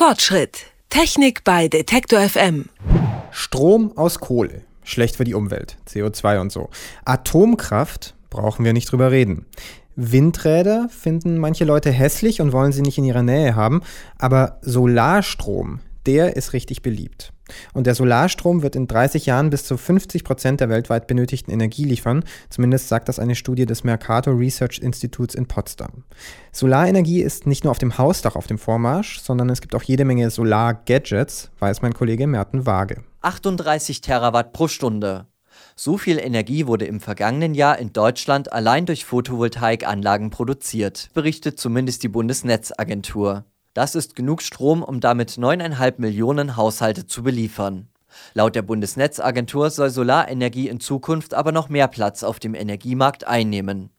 Fortschritt. Technik bei Detektor FM. Strom aus Kohle. Schlecht für die Umwelt. CO2 und so. Atomkraft brauchen wir nicht drüber reden. Windräder finden manche Leute hässlich und wollen sie nicht in ihrer Nähe haben, aber Solarstrom, der ist richtig beliebt. Und der Solarstrom wird in 30 Jahren bis zu 50 Prozent der weltweit benötigten Energie liefern. Zumindest sagt das eine Studie des Mercator Research Instituts in Potsdam. Solarenergie ist nicht nur auf dem Hausdach auf dem Vormarsch, sondern es gibt auch jede Menge Solar-Gadgets, weiß mein Kollege Merten Waage. 38 Terawatt pro Stunde. So viel Energie wurde im vergangenen Jahr in Deutschland allein durch Photovoltaikanlagen produziert, berichtet zumindest die Bundesnetzagentur. Das ist genug Strom, um damit 9,5 Millionen Haushalte zu beliefern. Laut der Bundesnetzagentur soll Solarenergie in Zukunft aber noch mehr Platz auf dem Energiemarkt einnehmen.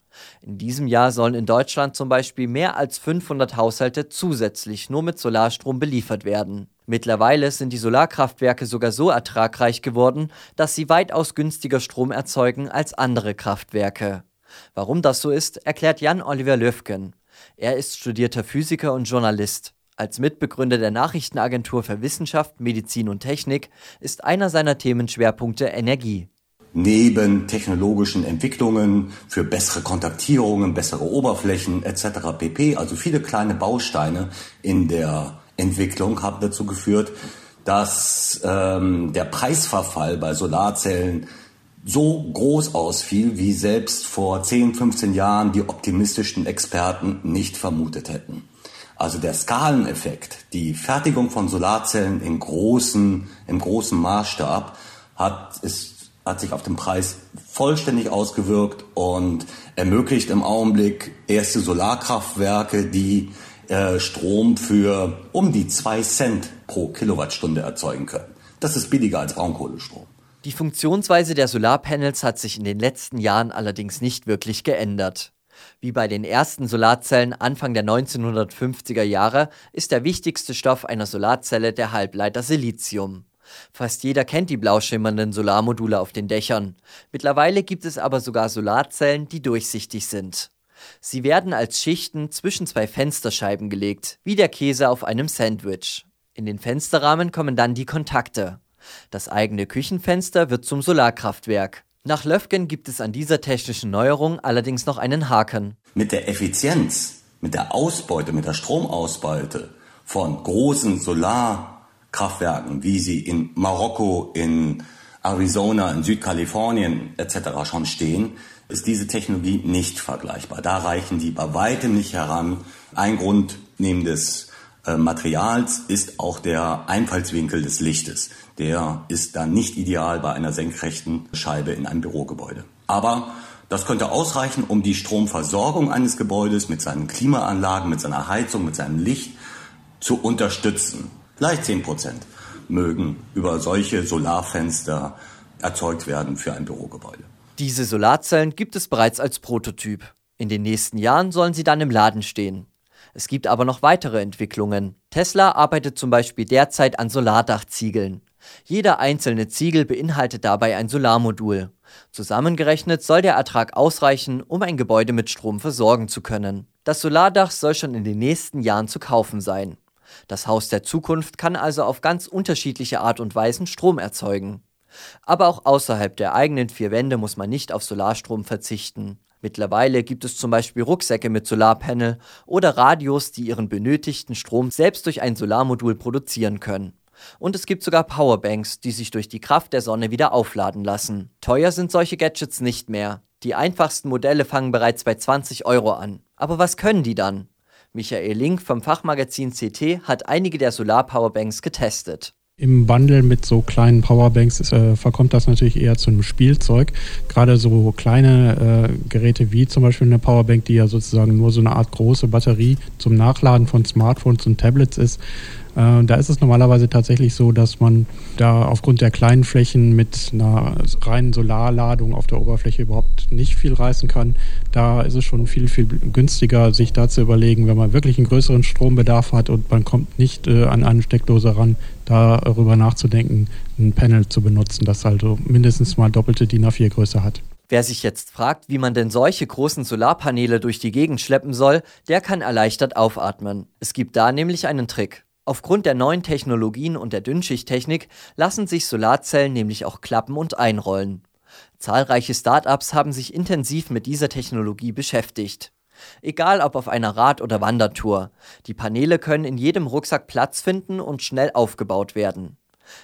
In diesem Jahr sollen in Deutschland zum Beispiel mehr als 500 Haushalte zusätzlich nur mit Solarstrom beliefert werden. Mittlerweile sind die Solarkraftwerke sogar so ertragreich geworden, dass sie weitaus günstiger Strom erzeugen als andere Kraftwerke. Warum das so ist, erklärt Jan-Oliver Löfgen. Er ist studierter Physiker und Journalist. Als Mitbegründer der Nachrichtenagentur für Wissenschaft, Medizin und Technik ist einer seiner Themenschwerpunkte Energie. Neben technologischen Entwicklungen für bessere Kontaktierungen, bessere Oberflächen etc. pp, also viele kleine Bausteine in der Entwicklung haben dazu geführt, dass ähm, der Preisverfall bei Solarzellen so groß ausfiel, wie selbst vor 10, 15 Jahren die optimistischen Experten nicht vermutet hätten. Also der Skaleneffekt, die Fertigung von Solarzellen in großen, im großen Maßstab hat, ist, hat sich auf den Preis vollständig ausgewirkt und ermöglicht im Augenblick erste Solarkraftwerke, die äh, Strom für um die zwei Cent pro Kilowattstunde erzeugen können. Das ist billiger als Braunkohlestrom. Die Funktionsweise der Solarpanels hat sich in den letzten Jahren allerdings nicht wirklich geändert. Wie bei den ersten Solarzellen Anfang der 1950er Jahre ist der wichtigste Stoff einer Solarzelle der Halbleiter Silizium. Fast jeder kennt die blau schimmernden Solarmodule auf den Dächern. Mittlerweile gibt es aber sogar Solarzellen, die durchsichtig sind. Sie werden als Schichten zwischen zwei Fensterscheiben gelegt, wie der Käse auf einem Sandwich. In den Fensterrahmen kommen dann die Kontakte. Das eigene Küchenfenster wird zum Solarkraftwerk. Nach Löfgen gibt es an dieser technischen Neuerung allerdings noch einen Haken. Mit der Effizienz, mit der Ausbeute, mit der Stromausbeute von großen Solarkraftwerken, wie sie in Marokko, in Arizona, in Südkalifornien etc. schon stehen, ist diese Technologie nicht vergleichbar. Da reichen die bei weitem nicht heran. Ein Grund neben des Materials ist auch der Einfallswinkel des Lichtes. Der ist dann nicht ideal bei einer senkrechten Scheibe in einem Bürogebäude. Aber das könnte ausreichen, um die Stromversorgung eines Gebäudes mit seinen Klimaanlagen, mit seiner Heizung, mit seinem Licht zu unterstützen. Vielleicht 10 Prozent mögen über solche Solarfenster erzeugt werden für ein Bürogebäude. Diese Solarzellen gibt es bereits als Prototyp. In den nächsten Jahren sollen sie dann im Laden stehen. Es gibt aber noch weitere Entwicklungen. Tesla arbeitet zum Beispiel derzeit an Solardachziegeln. Jeder einzelne Ziegel beinhaltet dabei ein Solarmodul. Zusammengerechnet soll der Ertrag ausreichen, um ein Gebäude mit Strom versorgen zu können. Das Solardach soll schon in den nächsten Jahren zu kaufen sein. Das Haus der Zukunft kann also auf ganz unterschiedliche Art und Weisen Strom erzeugen. Aber auch außerhalb der eigenen vier Wände muss man nicht auf Solarstrom verzichten. Mittlerweile gibt es zum Beispiel Rucksäcke mit Solarpanel oder Radios, die ihren benötigten Strom selbst durch ein Solarmodul produzieren können. Und es gibt sogar Powerbanks, die sich durch die Kraft der Sonne wieder aufladen lassen. Teuer sind solche Gadgets nicht mehr. Die einfachsten Modelle fangen bereits bei 20 Euro an. Aber was können die dann? Michael Link vom Fachmagazin CT hat einige der Solar-Powerbanks getestet. Im Bundle mit so kleinen Powerbanks äh, verkommt das natürlich eher zu einem Spielzeug. Gerade so kleine äh, Geräte wie zum Beispiel eine Powerbank, die ja sozusagen nur so eine Art große Batterie zum Nachladen von Smartphones und Tablets ist, da ist es normalerweise tatsächlich so, dass man da aufgrund der kleinen Flächen mit einer reinen Solarladung auf der Oberfläche überhaupt nicht viel reißen kann. Da ist es schon viel, viel günstiger, sich da zu überlegen, wenn man wirklich einen größeren Strombedarf hat und man kommt nicht äh, an eine Steckdose ran, darüber nachzudenken, ein Panel zu benutzen, das also mindestens mal doppelte DIN A4 Größe hat. Wer sich jetzt fragt, wie man denn solche großen Solarpaneele durch die Gegend schleppen soll, der kann erleichtert aufatmen. Es gibt da nämlich einen Trick. Aufgrund der neuen Technologien und der Dünnschichttechnik lassen sich Solarzellen nämlich auch klappen und einrollen. Zahlreiche Start-ups haben sich intensiv mit dieser Technologie beschäftigt. Egal ob auf einer Rad- oder Wandertour, die Paneele können in jedem Rucksack Platz finden und schnell aufgebaut werden.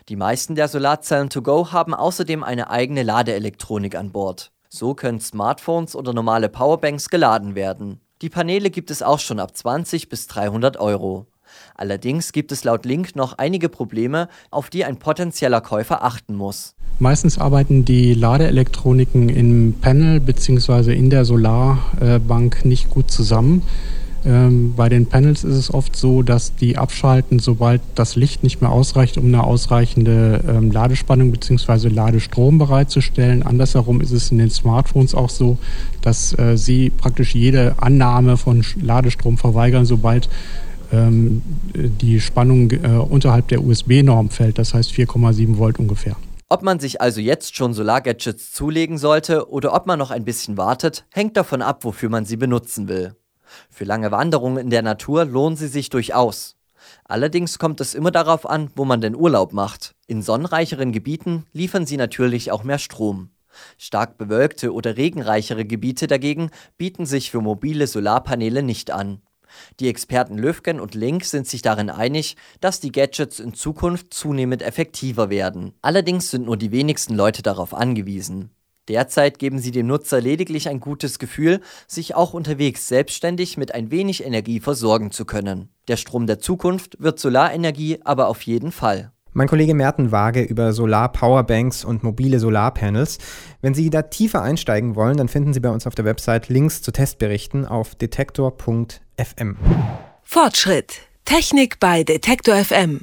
Die meisten der Solarzellen to go haben außerdem eine eigene Ladeelektronik an Bord. So können Smartphones oder normale Powerbanks geladen werden. Die Paneele gibt es auch schon ab 20 bis 300 Euro. Allerdings gibt es laut Link noch einige Probleme, auf die ein potenzieller Käufer achten muss. Meistens arbeiten die Ladeelektroniken im Panel bzw. in der Solarbank nicht gut zusammen. Ähm, bei den Panels ist es oft so, dass die abschalten, sobald das Licht nicht mehr ausreicht, um eine ausreichende ähm, Ladespannung bzw. Ladestrom bereitzustellen. Andersherum ist es in den Smartphones auch so, dass äh, sie praktisch jede Annahme von Ladestrom verweigern, sobald ähm, die Spannung äh, unterhalb der USB-Norm fällt, das heißt 4,7 Volt ungefähr. Ob man sich also jetzt schon Solargadgets zulegen sollte oder ob man noch ein bisschen wartet, hängt davon ab, wofür man sie benutzen will. Für lange Wanderungen in der Natur lohnen sie sich durchaus. Allerdings kommt es immer darauf an, wo man den Urlaub macht. In sonnenreicheren Gebieten liefern sie natürlich auch mehr Strom. Stark bewölkte oder regenreichere Gebiete dagegen bieten sich für mobile Solarpaneele nicht an. Die Experten Löfgen und Link sind sich darin einig, dass die Gadgets in Zukunft zunehmend effektiver werden. Allerdings sind nur die wenigsten Leute darauf angewiesen. Derzeit geben sie dem Nutzer lediglich ein gutes Gefühl, sich auch unterwegs selbstständig mit ein wenig Energie versorgen zu können. Der Strom der Zukunft wird Solarenergie aber auf jeden Fall. Mein Kollege Merten Waage über Solar-Powerbanks und mobile Solarpanels. Wenn Sie da tiefer einsteigen wollen, dann finden Sie bei uns auf der Website Links zu Testberichten auf detektor.fm. Fortschritt. Technik bei Detektor FM.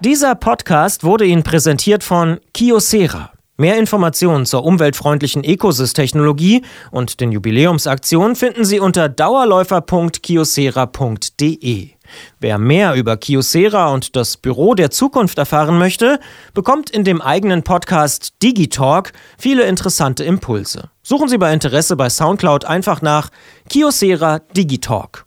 Dieser Podcast wurde Ihnen präsentiert von Kiosera. Mehr Informationen zur umweltfreundlichen Ecosys-Technologie und den Jubiläumsaktionen finden Sie unter dauerläufer.kiosera.de. Wer mehr über Kiosera und das Büro der Zukunft erfahren möchte, bekommt in dem eigenen Podcast Digitalk viele interessante Impulse. Suchen Sie bei Interesse bei Soundcloud einfach nach Kiosera Digitalk.